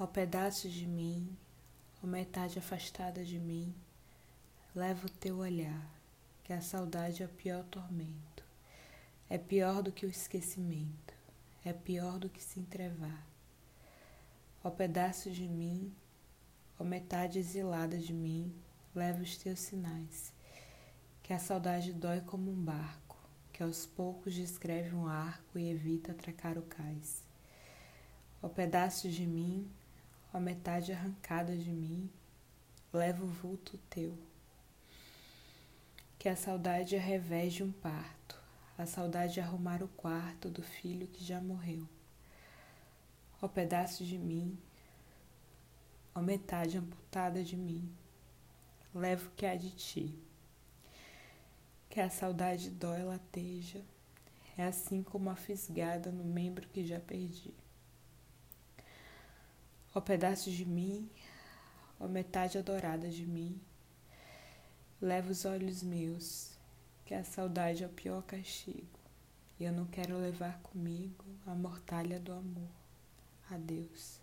Ó pedaço de mim, ó metade afastada de mim, leva o teu olhar, que a saudade é o pior tormento. É pior do que o esquecimento, é pior do que se entrevar. Ó pedaço de mim, ó metade exilada de mim, leva os teus sinais, que a saudade dói como um barco, que aos poucos descreve um arco e evita atracar o cais. Ó pedaço de mim, a metade arrancada de mim, leva o vulto teu. Que a saudade é revés de um parto, a saudade arrumar o quarto do filho que já morreu. Ó pedaço de mim, ó metade amputada de mim, leva o que há de ti. Que a saudade dói lateja, é assim como a fisgada no membro que já perdi. Ó pedaço de mim, ó metade adorada de mim, leva os olhos meus, que a saudade é o pior castigo, e eu não quero levar comigo a mortalha do amor. Adeus.